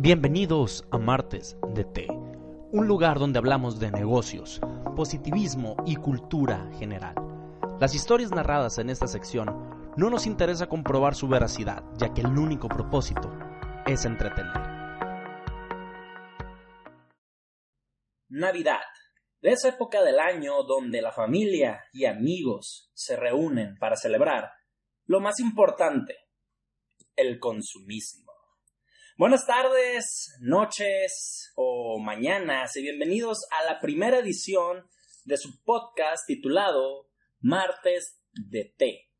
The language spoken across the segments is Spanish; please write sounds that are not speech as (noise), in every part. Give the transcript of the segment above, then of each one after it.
Bienvenidos a Martes de Té, un lugar donde hablamos de negocios, positivismo y cultura general. Las historias narradas en esta sección no nos interesa comprobar su veracidad, ya que el único propósito es entretener. Navidad, de esa época del año donde la familia y amigos se reúnen para celebrar lo más importante, el consumismo. Buenas tardes, noches o mañanas y bienvenidos a la primera edición de su podcast titulado Martes de Té.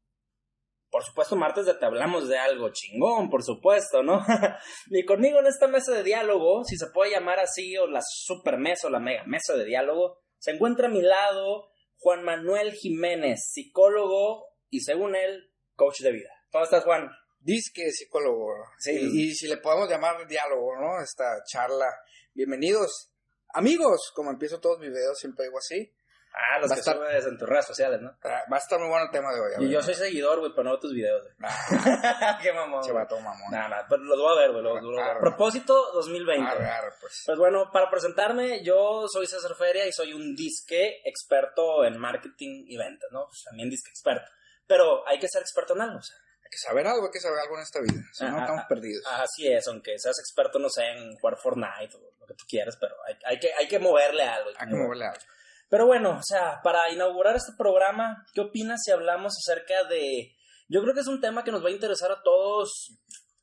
Por supuesto, martes de té hablamos de algo chingón, por supuesto, ¿no? (laughs) y conmigo en esta mesa de diálogo, si se puede llamar así, o la super mesa o la mega mesa de diálogo, se encuentra a mi lado Juan Manuel Jiménez, psicólogo y según él, coach de vida. ¿Cómo estás, Juan? Disque psicólogo. Sí. Y, y si le podemos llamar diálogo, ¿no? Esta charla. Bienvenidos, amigos. Como empiezo todos mis videos, siempre digo así. Ah, los Va que estar- subes en tus redes sociales, ¿no? Ah, Va a estar muy bueno el tema de hoy. Y ver. yo soy seguidor, güey, pero no tus videos, güey. (laughs) Qué mamón. Se güey. va todo mamón. Nah, nah, pero los voy a ver, güey. Los. Arre. Propósito 2020. Arre, arre, pues. Pues bueno, para presentarme, yo soy César Feria y soy un disque experto en marketing y ventas, ¿no? Pues también disque experto. Pero hay que ser experto en algo, o sea. Hay que saber algo, hay que saber algo en esta vida. Si no, estamos perdidos. Así es, aunque seas experto, no sé, en jugar Fortnite o lo que tú quieras, pero hay, hay que, hay que moverle algo. hay que moverle algo. Pero bueno, o sea, para inaugurar este programa, ¿qué opinas si hablamos acerca de... Yo creo que es un tema que nos va a interesar a todos,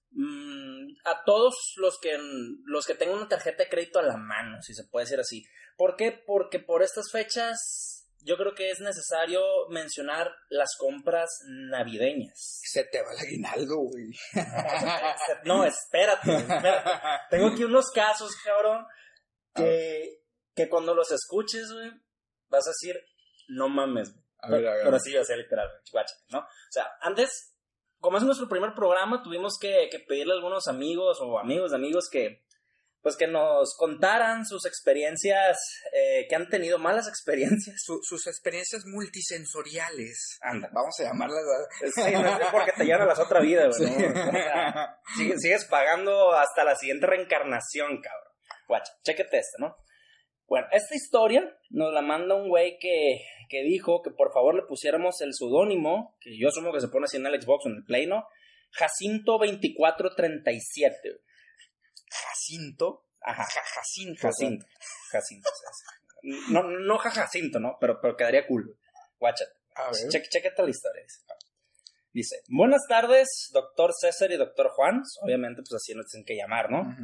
mm, a todos los que, los que tengan una tarjeta de crédito a la mano, si se puede decir así. ¿Por qué? Porque por estas fechas yo creo que es necesario mencionar las compras navideñas. Se te va el aguinaldo, güey. (laughs) No, espérate, espérate. Tengo aquí unos casos, cabrón, que, que cuando los escuches, güey, vas a decir, no mames, güey. A ver, a ver. Pero sí, o sea, literal, güey, guáchate, ¿no? O sea, antes, como es nuestro primer programa, tuvimos que, que pedirle a algunos amigos o amigos de amigos que, pues que nos contaran sus experiencias, eh, que han tenido malas (laughs) experiencias. Su- sus experiencias multisensoriales. Anda. Vamos a llamarlas. Sí, no es porque te llevan a las otra vida, güey. ¿no? O sea, Sigue- sigues pagando hasta la siguiente reencarnación, cabrón. Guacha, chéquete esto, ¿no? Bueno, esta historia nos la manda un güey que, que dijo que por favor le pusiéramos el pseudónimo, que yo asumo que se pone así en el Xbox o en el Play, ¿no? Jacinto2437. Jacinto. Ajá, Ja- Jacinto. Jacinto. Jacinto. No, no Jacinto, ¿no? Pero, pero quedaría cool. güey. Guáchate. A ver. Cheque, chécate la historia. Dice. Dice, buenas tardes, doctor César y doctor Juan. Obviamente, pues así nos tienen que llamar, ¿no?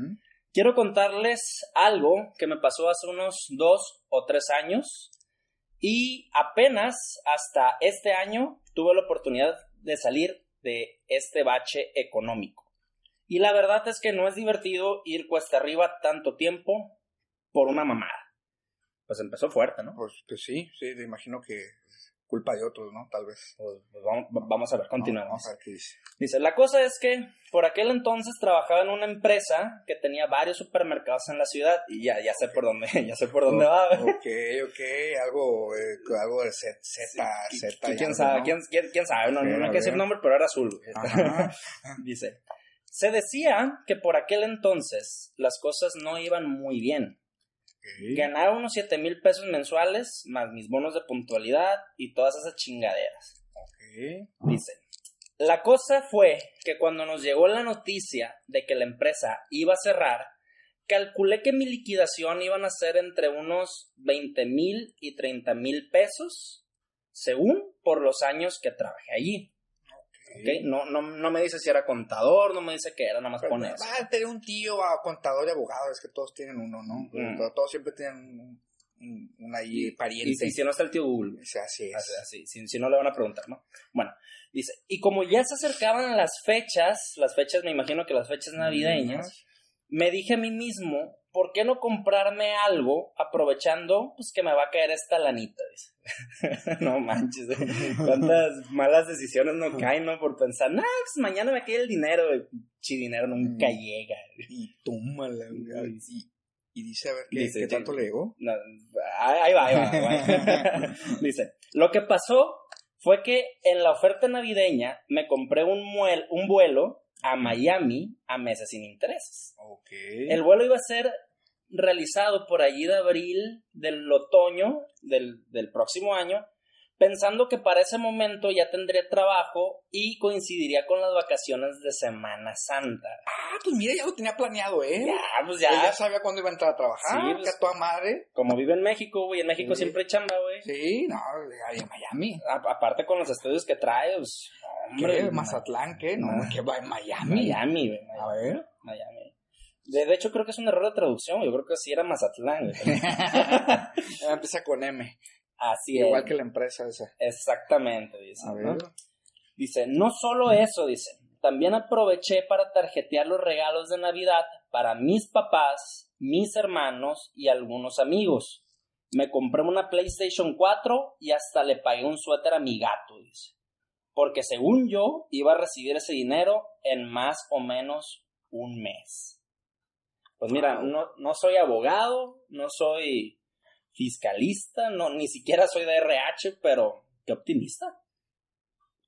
Quiero contarles algo que me pasó hace unos dos o tres años y apenas hasta este año tuve la oportunidad de salir de este bache económico. Y la verdad es que no es divertido ir cuesta arriba tanto tiempo por una mamada. Pues empezó fuerte, ¿no? Pues, pues sí, sí, te imagino que es culpa de otros, ¿no? Tal vez. Pues, pues vamos, vamos a ver, No, continuamos. Qué dice. Dice, la cosa es que por aquel entonces trabajaba en una empresa que tenía varios supermercados en la ciudad y ya, ya sé por dónde, (laughs) ya sé por dónde va. Ok, ok, algo, eh, algo de Z, Z, Z. ¿Quién, algo, sabe? ¿no? ¿Quién, quién, quién sabe? No, A no ver, hay que decir nombre, pero era azul. (laughs) Dice, se decía que por aquel entonces las cosas no iban muy bien. Ok. Ganaba unos 7 mil pesos mensuales, más mis bonos de puntualidad y todas esas chingaderas. Ok. Dice, la cosa fue que cuando nos llegó la noticia de que la empresa iba a cerrar, calculé que mi liquidación iban a ser entre unos 20 mil y 30 mil pesos, según por los años que trabajé allí. ¿Ok? No, no, no me dice si era contador, no me dice que era nada más eso. Va a tener un tío, a contador y abogado, es que todos tienen uno, ¿no? Mm. Todos, todos siempre tienen un, un, un ahí pariente. Y si, si no está el tío Google. O sea, así es. Así, así, si, si no le van a preguntar, ¿no? Bueno, dice, y como ya se acercaban las fechas, las fechas, me imagino que las fechas navideñas, me dije a mí mismo, ¿por qué no comprarme algo aprovechando pues que me va a caer esta lanita? Dice. (laughs) no manches, ¿eh? cuántas (laughs) malas decisiones no caen, ¿no? Por pensar, nah, pues mañana me cae el dinero, chi dinero nunca Mm. llega. Y tómala, güey. Y, y dice, a ver, ¿qué, Dice, qué tanto le llegó? No, ahí va, ahí va, ahí va. (laughs) Dice, lo que pasó fue que en la oferta navideña me compré un, muel, un vuelo a Miami a meses sin intereses. El vuelo iba a ser realizado por allí de abril del otoño del, del próximo año pensando que para ese momento ya tendría trabajo y coincidiría con las vacaciones de Semana Santa. Ah, pues mira, ya lo tenía planeado, ¿eh? Ya, pues ya. Él ya sabía cuándo iba a entrar a trabajar, Sí, pues- a toda madre. Como vive en México, güey, en México Sí. siempre hay chamba, güey. Sí, no, en Miami. A- aparte con los estudios que trae, pues, hombre, ¿Qué? ¿Mazatlán qué? No, que va en Miami. Miami, güey. A ver. Miami. De, hecho, creo que es un error de traducción. Yo creo que sí era Mazatlán. Ya (laughs) empieza con M. Así Igual es. que la empresa esa. Exactamente, dice. ¿no? Dice, no solo eso, dice, también aproveché para tarjetear los regalos de Navidad para mis papás, mis hermanos y algunos amigos. Me compré una PlayStation 4 y hasta le pagué un suéter a mi gato, dice. Porque según yo, iba a recibir ese dinero en más o menos un mes. Pues mira, no, no soy abogado, no soy fiscalista, no, ni siquiera soy de RH, pero qué optimista.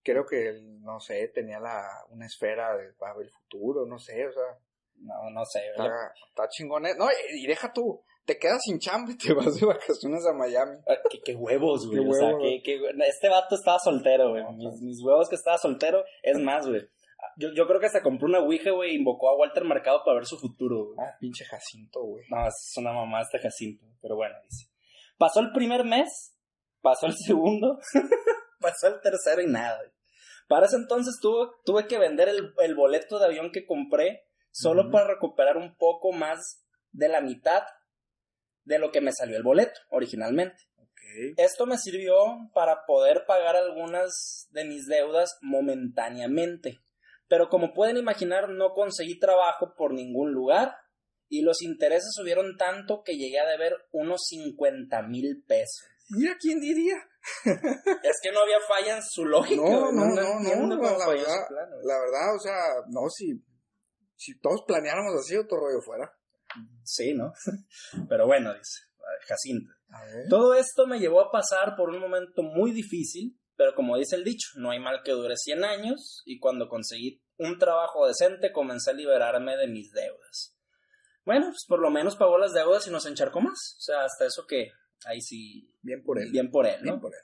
Creo que, él, no sé, tenía la, una esfera de, para el futuro, no sé, o sea, No, no sé. está, está chingón. ¿eh? No, y deja tú, te quedas sin chamba y te (laughs) vas de vacaciones a Miami. Ah, ¿Qué, qué huevos, güey. Qué o sea, huevos. qué- qué- este vato estaba soltero, güey. Mis, mis huevos que estaba soltero. Es más, güey. Yo, yo creo que hasta compró una Ouija, güey, e invocó a Walter Mercado para ver su futuro, güey. Ah, pinche Jacinto, güey. No, es una mamá este Jacinto. Pero bueno, dice. Pasó el primer mes, pasó el segundo, (laughs) pasó el tercero y nada. güey. Para ese entonces tuve, tuve que vender el, el boleto de avión que compré solo para recuperar un poco más de la mitad de lo que me salió el boleto originalmente. Esto me sirvió para poder pagar algunas de mis deudas momentáneamente. Pero como pueden imaginar, no conseguí trabajo por ningún lugar y los intereses subieron tanto que llegué a deber unos 50 mil pesos. Mira, ¿quién diría? (laughs) Es que no había falla en su lógica. No, no, no, la verdad, plan, güey. la verdad, o sea, no, si, si todos planeáramos así, otro rollo fuera. Sí, ¿no? (laughs) Pero bueno, dice Jacinto. A ver. Todo esto me llevó a pasar por un momento muy difícil, pero como dice el dicho, no hay mal que dure 100 años y cuando conseguí un trabajo decente comencé a liberarme de mis deudas. Bueno, pues por lo menos pagó las deudas y nos encharcó más. O sea, hasta eso que ahí sí, Bien por él. bien por él, Bien ¿no? por él.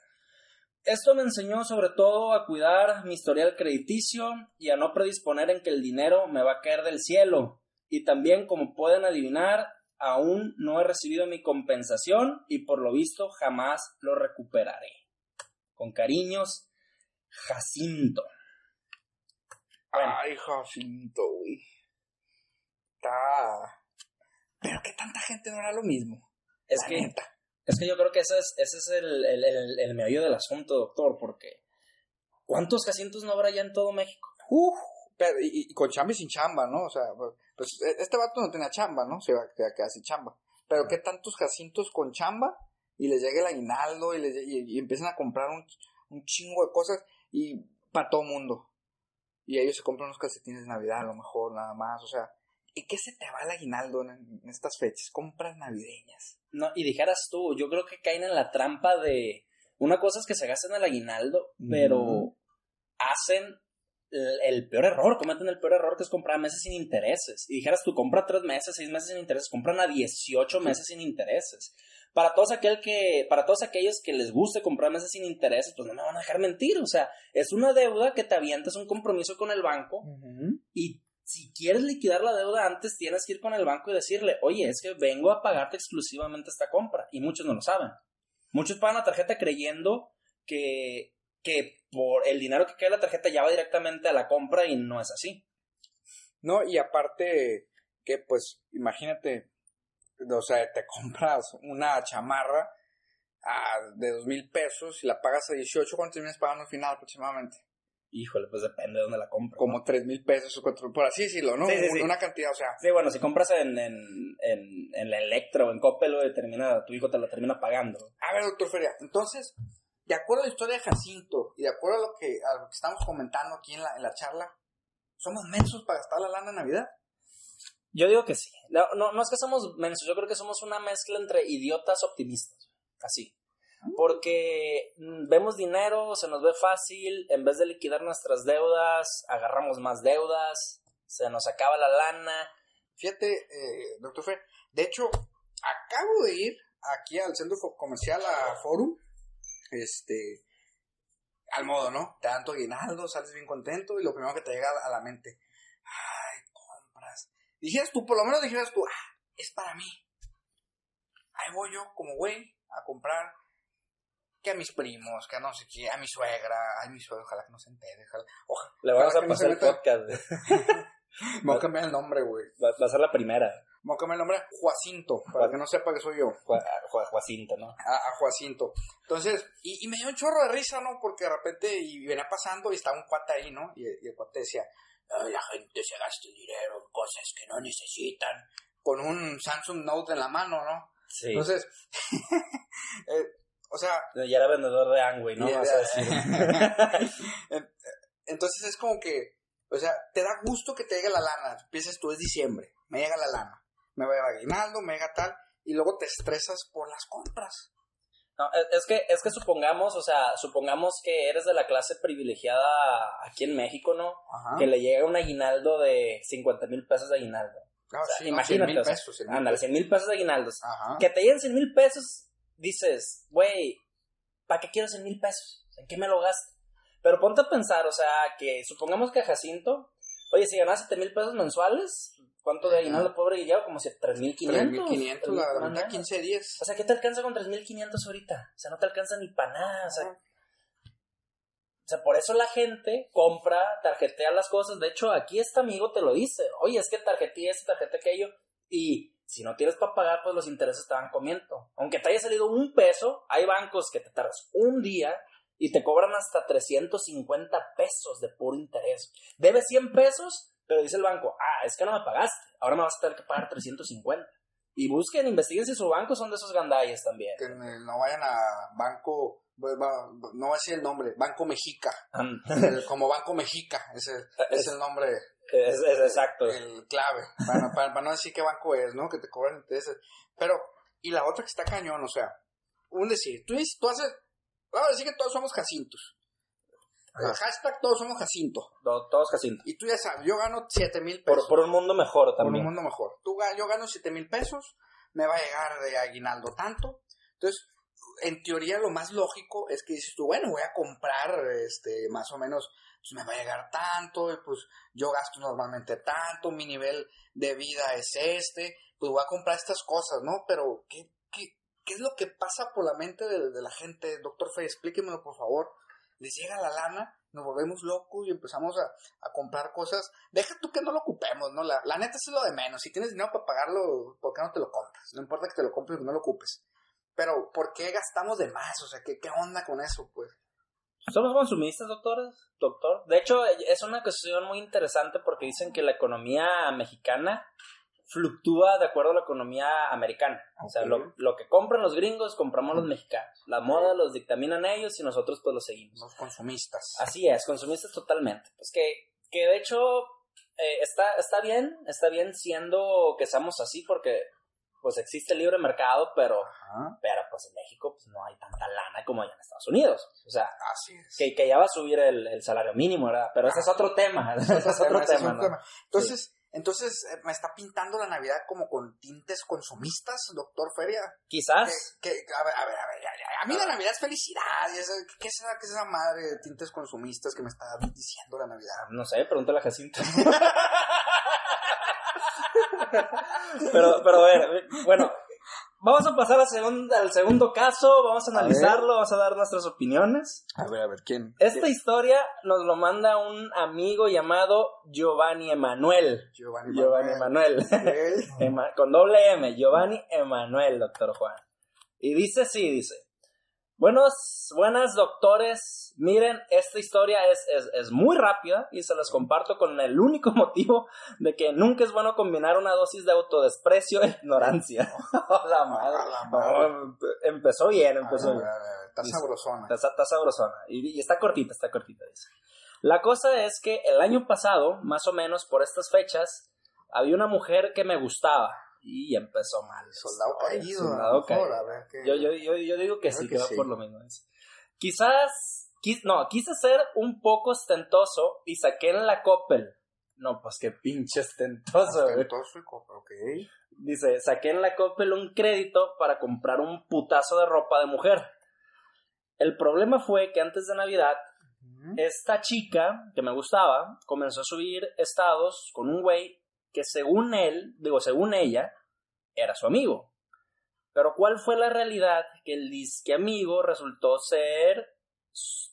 Esto me enseñó sobre todo a cuidar mi historial crediticio y a no predisponer en que el dinero me va a caer del cielo. Y también, como pueden adivinar, aún no he recibido mi compensación y por lo visto jamás lo recuperaré. Con cariños, Jacinto. Bueno. Ay, Jacinto, güey. Está. Pero que tanta gente no era lo mismo. Es que, neta. es que yo creo que ese es, ese es el, el, el, el meollo del asunto, doctor, porque ¿cuántos Jacintos no habrá ya en todo México? Uf, pero, y, y con chamba y sin chamba, ¿no? O sea, pues e- este vato no tenía chamba, ¿no? Se va a quedar sin chamba. Pero qué tantos jacintos con chamba y les llega el aguinaldo y, les, y, y empiezan a comprar un, un chingo de cosas y para todo mundo. Y ellos se compran unos calcetines de Navidad a lo mejor, nada más. O sea, ¿y qué se te va el aguinaldo en, en estas fechas? Compras navideñas. No, y dijeras tú, yo creo que caen en la trampa de. Una cosa es que se gasten el aguinaldo, pero hacen el, el peor error, cometen el peor error que es comprar meses sin intereses. Y dijeras tú, compra tres meses, seis meses sin intereses, compran a 18 meses sin intereses. Para todos, aquel que, para todos aquellos que les guste comprar meses sin intereses, pues no me van a dejar mentir. O sea, es una deuda que te avientas un compromiso con el banco y si quieres liquidar la deuda antes, tienes que ir con el banco y decirle, oye, es que vengo a pagarte exclusivamente esta compra. Y muchos no lo saben. Muchos pagan la tarjeta creyendo que, que por el dinero que cae en la tarjeta ya va directamente a la compra y no es así. No, y aparte que pues imagínate, o sea, te compras una chamarra ah, de dos mil pesos y la pagas a 18, ¿cuánto terminas pagando al final aproximadamente? Híjole, pues depende de dónde la compras. Como tres mil pesos o cuatro, por así decirlo, ¿no? Sí, sí, sí. Una cantidad, o sea, Sí, bueno, si compras en, en, en, en la Electra o en Coppel, termina, tu hijo te la termina pagando. a ver, doctor Feria, entonces, de acuerdo a la historia de Jacinto y de acuerdo a lo que, a lo que estamos comentando aquí en la, en la charla, ¿somos mensos para gastar la lana en Navidad? Yo digo que sí. No, no, no es que somos mensos, yo creo que somos una mezcla entre idiotas optimistas. Así. Porque mm, vemos dinero, se nos ve fácil, en vez de liquidar nuestras deudas, agarramos más deudas, se nos acaba la lana, Fíjate, eh, doctor Fer, de hecho, acabo de ir aquí al centro comercial a Forum, este, al modo, ¿no? Te dan tu aguinaldo, sales bien contento y lo primero que te llega a la mente. Dijeras tú, por lo menos dijeras tú, ah, es para mí. Ahí voy yo, como güey, a comprar que a mis primos, que a no sé qué, a mi suegra, ay, mi suegra, ojalá que no se entere, ojalá, ojalá Le vamos a no pasar se el podcast. (laughs) me voy a cambiar el nombre, güey. Va, va a ser la primera. Me voy a cambiar el nombre a Juacinto, para que no sepa que soy yo. Ju- Ju- Juacinto, ¿no? A, a Juacinto. Entonces, y, y me dio un chorro de risa, ¿no? Porque de repente, y venía pasando y estaba un cuate ahí, ¿no? Y, y el cuate decía, "Ay, la gente se gasta el dinero cosas que no necesitan. Con un Samsung Note en la mano, ¿no? Sí. Entonces, (laughs) eh, o sea, ya era vendedor de Angway, ¿no? Y Vas a decir. (laughs) En- Entonces es como que, o sea, te da gusto que te llegue la lana. Piensas tú, es diciembre, me llega la lana. Me va a aguinaldo, me llega tal, y luego te estresas por las compras. No, es, es que, es que supongamos, o sea, supongamos que eres de la clase privilegiada aquí en México, ¿no? Ajá. Que le llega un aguinaldo de 50 mil pesos de aguinaldo. Ah, o sea, sí, no, imagínate, 100 mil o sea, pesos. 100 mil Ándale, pesos. 100 mil pesos de aguinaldos. Ajá. Que te lleguen 100 mil pesos, dices, güey, ¿para qué quiero 100 mil pesos? ¿En qué me lo gasto? Pero ponte a pensar, o sea, que supongamos que Jacinto, oye, si ganas 7 mil pesos mensuales, ¿cuánto de Ajá. aguinaldo pobre lleva? Como si 3.500. 3.500, la, la menos. 15 días. O sea, ¿qué te alcanza con 3.500 ahorita? O sea, no te alcanza ni para nada. O sea, Ajá. o sea, por eso la gente compra, tarjetea las cosas. De hecho, aquí este amigo te lo dice. Oye, es que tarjeteé esto, tarjeté aquello. Y si no tienes para pagar, pues los intereses te van comiendo. Aunque te haya salido un peso, hay bancos que te tardas un día y te cobran hasta 350 pesos de puro interés. Debes 100 pesos, pero dice el banco, ah, es que no me pagaste. Ahora me vas a tener que pagar 350. Y busquen, investiguen si su banco son de esos gandalles también. Que no vayan a Banco, no voy a decir el nombre, Banco Mexica. El- como Banco Mexica, ese es el nombre. Es, es exacto. el clave, para, para- para no decir qué banco es, ¿no? Que te cobran intereses. Pero, y la otra que está cañón, o sea, un decir, tú, tú haces, vamos a decir que todos somos Jacintos. Ajá. hashtag todos somos Jacinto. To- Todos Jacinto. Y tú ya sabes, yo gano 7 mil Por, pesos. por un mundo mejor por un también. mundo mejor. Tú, yo gano 7 mil pesos, me va a llegar de aguinaldo tanto. Entonces, en teoría lo más lógico es que dices tú, bueno, voy a comprar, este, más o menos, pues me va a llegar tanto, y pues yo gasto normalmente tanto, mi nivel de vida es este, pues voy a comprar estas cosas, ¿no? Pero, ¿qué, qué, qué es lo que pasa por la mente de, de la gente? Doctor Fe, explíquemelo, por favor. Les llega la lana, nos volvemos locos y empezamos a, a comprar cosas. Deja tú que no lo ocupemos, ¿no? La, la neta es lo de menos. Si tienes dinero para pagarlo, ¿por qué no te lo compras? No importa que te lo compres o no lo ocupes. Pero, ¿por qué gastamos de más? O sea, ¿qué, qué onda con eso, pues? ¿Somos consumistas, doctores? Doctor. De hecho, es una cuestión muy interesante porque dicen que la economía mexicana fluctúa de acuerdo a la economía americana. O sea, lo, lo que compran los gringos, compramos los mexicanos. La moda los dictaminan ellos y nosotros pues lo seguimos. Los consumistas. Así es, consumistas totalmente. Pues que, que de hecho eh, está, está bien, está bien siendo que seamos así porque pues existe el libre mercado, pero, Ajá. pero pues en México pues no hay tanta lana como allá en Estados Unidos. O sea, Así es. que, que ya va a subir el, el salario mínimo, ¿verdad? Pero ese es otro tema, (laughs) ese es otro Ese es tema, un ¿no? tema. Entonces, entonces eh, me está pintando la Navidad como con tintes consumistas, doctor Feria. Quizás, Que, que- a ver, a ver, a ver, a mí la Navidad es felicidad. ¿qué, es esa, ¿Qué es esa madre de tintes consumistas que me está diciendo la Navidad? no sé, pregúntale a Jacinto. (laughs) (laughs) pero, pero a ver, bueno, vamos a pasar al segundo, al segundo caso, vamos a analizarlo, vamos a dar nuestras opiniones. A ver, a ver, ¿quién? Esta historia nos lo manda un amigo llamado Giovanni Emanuel. Giovanni, Giovanni Emanuel. Manuel. (laughs) Ema- con doble M, Giovanni Emanuel, doctor Juan. Y dice así, dice. Buenos, buenas doctores, miren, esta historia es, es, es muy rápida y se las comparto con el único (laughs) motivo de que nunca es bueno combinar una dosis de autodesprecio e ignorancia. (laughs) la madre. La madre. No, empezó bien, empezó ver, bien. Está sabrosona. Está, está sabrosona. Y, y está cortita, está cortita, dice. La cosa es que el año pasado, más o menos por estas fechas, había una mujer que me gustaba. Y empezó mal. Soldado caído. soldado caído. a ver, ¿qué? Yo, yo, yo, yo digo que Creo sí, que que va sí. por lo mismo. Quizás, quis- no, quise ser un poco ostentoso y saqué en la Coppel No, pues qué pinche ostentoso. Ostentoso y Coppel, ok. Dice, saqué en la Coppel un crédito para comprar un putazo de ropa de mujer. El problema fue que antes de Navidad, esta chica que me gustaba comenzó a subir estados con un güey que según él, digo, según ella, era su amigo. Pero ¿cuál fue la realidad? Que el disque amigo resultó ser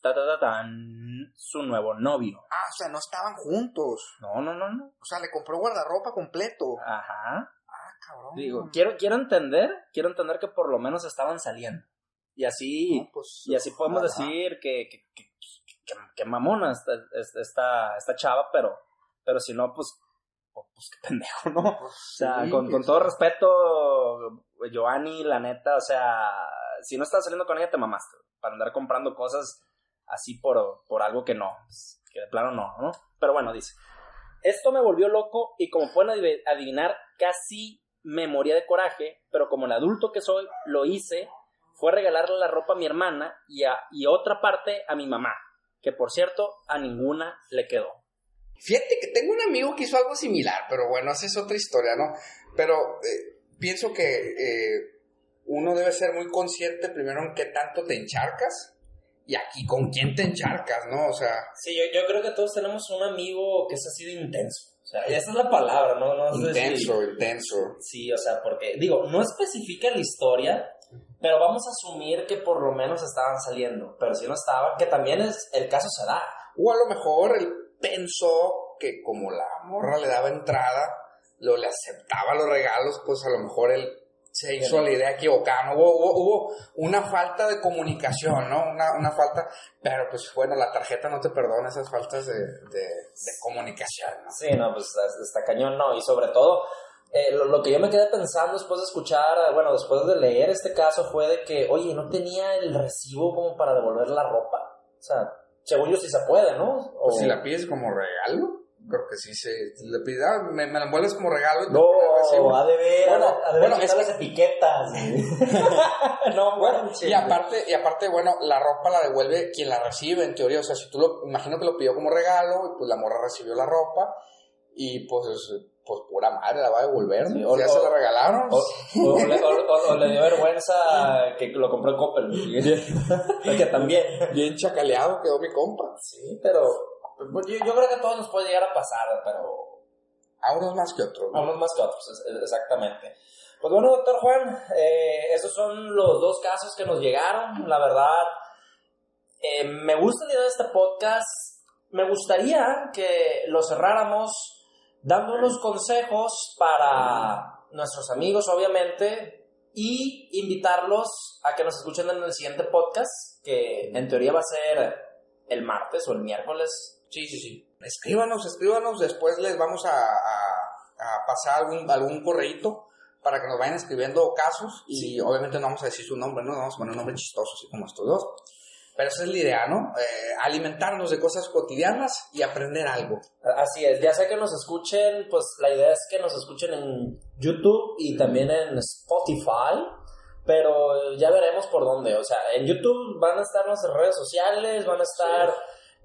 ta, ta, ta, tan, su nuevo novio. Ah, o sea, no estaban juntos. No, no, no, no. O sea, le compró guardarropa completo. Ajá. Ah, cabrón. Digo, quiero, quiero entender, quiero entender que por lo menos estaban saliendo. Y así, No, pues, y así podemos ajá. decir que, que, que, que- que mamona esta, esta, esta chava, pero, pero si no, pues, pues, qué pendejo, ¿no? (laughs) Pues, O sea, sí, con, todo respeto, Giovanni, la neta, o sea, si no estás saliendo con ella, te mamaste. Para andar comprando cosas así por, por algo que no, pues, que de plano no, ¿no? Pero bueno, dice. Esto me volvió loco y como pueden adiv- adivinar, casi me moría de coraje, pero como el adulto que soy, lo hice, fue regalarle la ropa a mi hermana y, a, y otra parte a mi mamá, que por cierto, a ninguna le quedó. Fíjate que tengo un amigo que hizo algo similar, pero bueno, esa es otra historia, ¿no? Pero eh, pienso que eh, uno debe ser muy consciente primero en qué tanto te encharcas y aquí con quién te encharcas, ¿no? O sea, Sí, yo, yo creo que todos tenemos un amigo que es así de intenso. O sea, esa es la palabra, ¿no? no sé si- intenso, intenso. Sí, o sea, porque, digo, no especifica la historia, pero vamos a asumir que por lo menos estaban saliendo. Pero si no estaban, que también es el caso se da. O a lo mejor él pensó que como la morra le daba entrada, lo le aceptaba los regalos, pues a lo mejor él se hizo la idea equivocada. ¿no? Hubo, hubo, hubo una falta de comunicación, ¿no? Una, una falta, pero pues bueno, la tarjeta no te perdona esas faltas de, de, de comunicación, ¿no? Sí, no, pues está, cañón, ¿no? Y sobre todo, eh, lo, lo que yo me quedé pensando después de escuchar, bueno, después de leer este caso fue de que, oye, no tenía el recibo como para devolver la ropa. O sea, según yo sí se puede, ¿no? O- Pues si la pides como regalo, creo que sí se... le pides, ah, me, me la envuelves como regalo. No, ha de ver, Bueno, ha de ver bueno, es que- las etiquetas. (laughs) no, Bueno, y aparte, y aparte, bueno, la ropa la devuelve quien la recibe, en teoría. O sea, si tú lo, imagino que lo pidió como regalo, y pues la morra recibió la ropa, y pues, pues pura madre la va a devolver, Sí, o- ya o- se la regalaron. O, le, o- le dio vergüenza que lo compró en Coppel. (laughs) que también. Bien chacaleado quedó mi compa. Sí, pero pues, yo, yo creo que a todos nos puede llegar a pasar, pero A unos más que otros. a ¿no? unos más que otros, es- es- exactamente. Pues bueno, doctor Juan, eh, esos son los dos casos que nos llegaron. La verdad, eh, me gusta la idea de este podcast. Me gustaría que lo cerráramos dando unos consejos para nuestros amigos, obviamente, y invitarlos a que nos escuchen en el siguiente podcast, que en teoría va a ser el martes o el miércoles. Sí, sí, sí. Escríbanos, escríbanos. Después les vamos a, a- a pasar algún, algún correíto para que nos vayan escribiendo casos. Y obviamente no vamos a decir su nombre, ¿no? Vamos a poner un nombre chistoso, así como estos dos. Pero esa es la idea, ¿no? Eh, alimentarnos de cosas cotidianas y aprender algo. Así es, ya sea que nos escuchen, pues la idea es que nos escuchen en YouTube y también en Spotify, pero ya veremos por dónde. O sea, en YouTube van a estar nuestras redes sociales, van a estar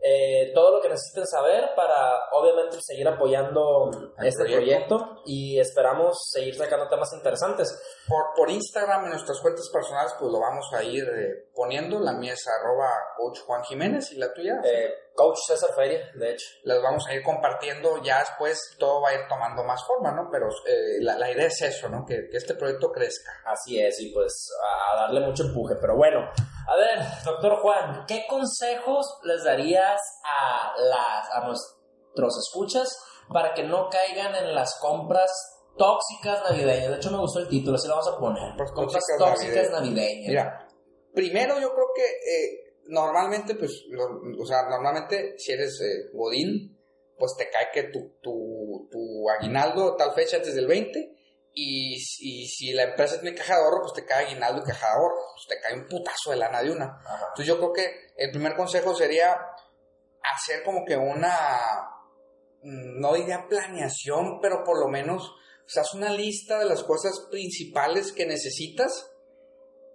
eh, todo lo que necesiten saber para obviamente seguir apoyando El este proyecto. proyecto. y esperamos seguir sacando temas interesantes. Por, por Instagram, en nuestras cuentas personales, pues lo vamos a ir eh, poniendo. La mía es arroba coach Juan Jiménez y la tuya. Eh, Coach César Feria, de hecho. las vamos a ir compartiendo, ya después todo va a ir tomando más forma, ¿no? Pero eh, la, la idea es eso, ¿no? Que, que este proyecto crezca. Así es, y pues a darle mucho empuje. Pero bueno, a ver, doctor Juan, ¿qué consejos les darías a, las, a nuestros escuchas para que no caigan en las compras tóxicas navideñas? De hecho, me gustó el título, así lo vamos a poner. Pues, compras tóxicas navideñas. Mira, primero yo creo que eh, normalmente, pues, lo- o sea, normalmente si eres eh, Godín, pues te cae que tu, tu, tu aguinaldo tal fecha antes del 20 y, y si la empresa tiene caja de ahorro, pues te cae aguinaldo y caja de ahorro, pues te cae un putazo de lana de una. Ajá. Entonces yo creo que el primer consejo sería hacer como que una, mm, no diría planeación, pero por lo menos, o sea, haz una lista de las cosas principales que necesitas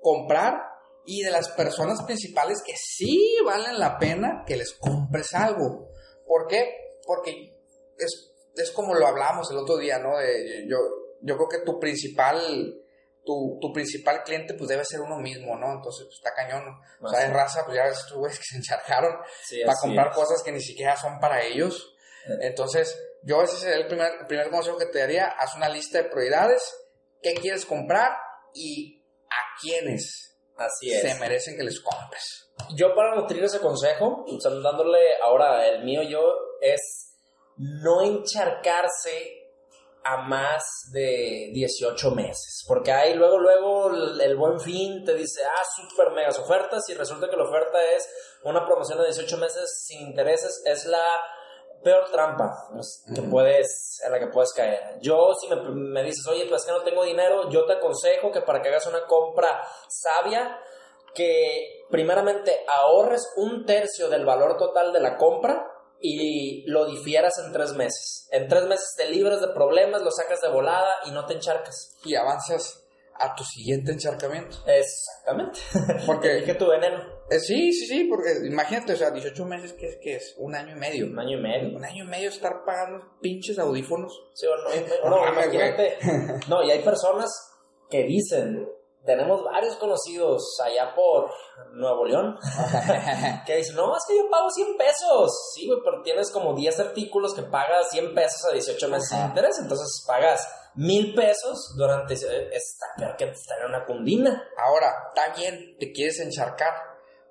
comprar y de las personas principales que sí valen la pena que les compres algo. ¿Por qué? Porque es es como lo hablamos el otro día, ¿no? De, yo, yo creo que tu principal, tu, tu principal cliente pues debe ser uno mismo, ¿no? Entonces, pues está cañón. O sea, en raza, pues ya ves tú, güeyes que se encharcaron Sí, para comprar es. cosas que ni siquiera son para ellos. Eh. Entonces, yo ese sería el primer, el primer consejo que te daría. Haz una lista de prioridades, qué quieres comprar y a quiénes Así es. se merecen que les compres. Yo para nutrir ese consejo, o sea, dándole ahora el mío yo, es no encharcarse a más de 18 meses. Porque ahí luego, luego el, el buen fin te dice, ah, super megas ofertas y resulta que la oferta es una promoción de 18 meses sin intereses. Es la peor trampa pues, que puedes, en la que puedes caer. Yo, si me, me dices, oye, pues es que no tengo dinero, yo te aconsejo que para que hagas una compra sabia, que primeramente ahorres un tercio del valor total de la compra y lo difieras en tres meses. En tres meses te libras de problemas, lo sacas de volada y no te encharcas. Y avanzas a tu siguiente encharcamiento. Exactamente. (laughs) Porque- Elige tu veneno. Eh, sí, sí, sí, porque imagínate, o sea, 18 meses, ¿qué es? ¿Qué es? Un año y medio. Un año y medio. Un año y medio estar pagando pinches audífonos. Sí, o no, (laughs) No no, mames, imagínate. (laughs) No, y hay personas que dicen, tenemos varios conocidos allá por Nuevo León, (laughs) que dicen, no, es que yo pago 100 pesos. Sí, güey, pero tienes como 10 artículos que pagas 100 pesos a 18 meses Ajá. interés, entonces pagas mil pesos durante... eh, Está peor que estar en una cundina. Ahora, está bien, te quieres encharcar.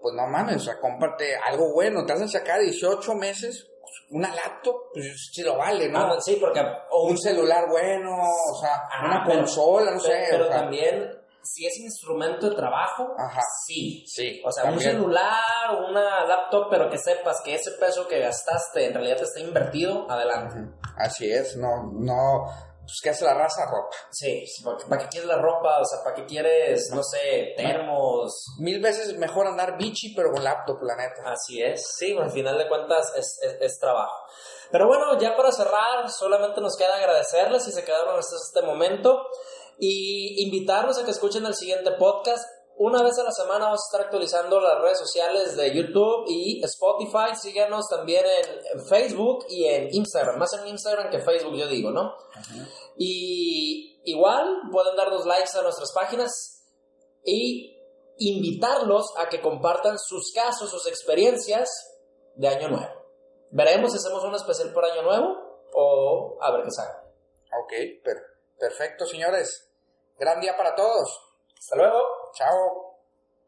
Pues no mames, o sea, cómprate algo bueno. Te vas a encharcar 18 meses, una laptop, pues sí lo vale, ¿no? Ah, sí, porque... o un celular bueno, o sea, Ah, una pero- consola, no sé. pero, pero o sea, también, si es instrumento de trabajo, Ajá. sí. Sí, O sea, un también. celular, una laptop, pero que sepas que ese peso que gastaste en realidad te está invertido, adelante. Así es, no, no, pues ¿qué hace la raza? Ropa. Sí, ¿para qué quieres la ropa? O sea, ¿para qué quieres, no sé, termos? Mil veces mejor andar bichi, pero con laptop, la neta. Así es, sí, bueno, al final de cuentas es, es- es trabajo. Pero bueno, ya para cerrar, solamente nos queda agradecerles si se quedaron hasta este momento y invitarlos a que escuchen el siguiente podcast. Una vez a la semana vamos a estar actualizando las redes sociales de YouTube y Spotify. Síganos también en, Facebook y en Instagram. Más en Instagram que Facebook, yo digo, ¿no? Y igual pueden darnos likes a nuestras páginas y invitarlos a que compartan sus casos, sus experiencias de Año Nuevo. Veremos si hacemos un especial por Año Nuevo o a ver qué sale. Ok, per- perfecto, señores. Gran día para todos. Hasta luego. Chao.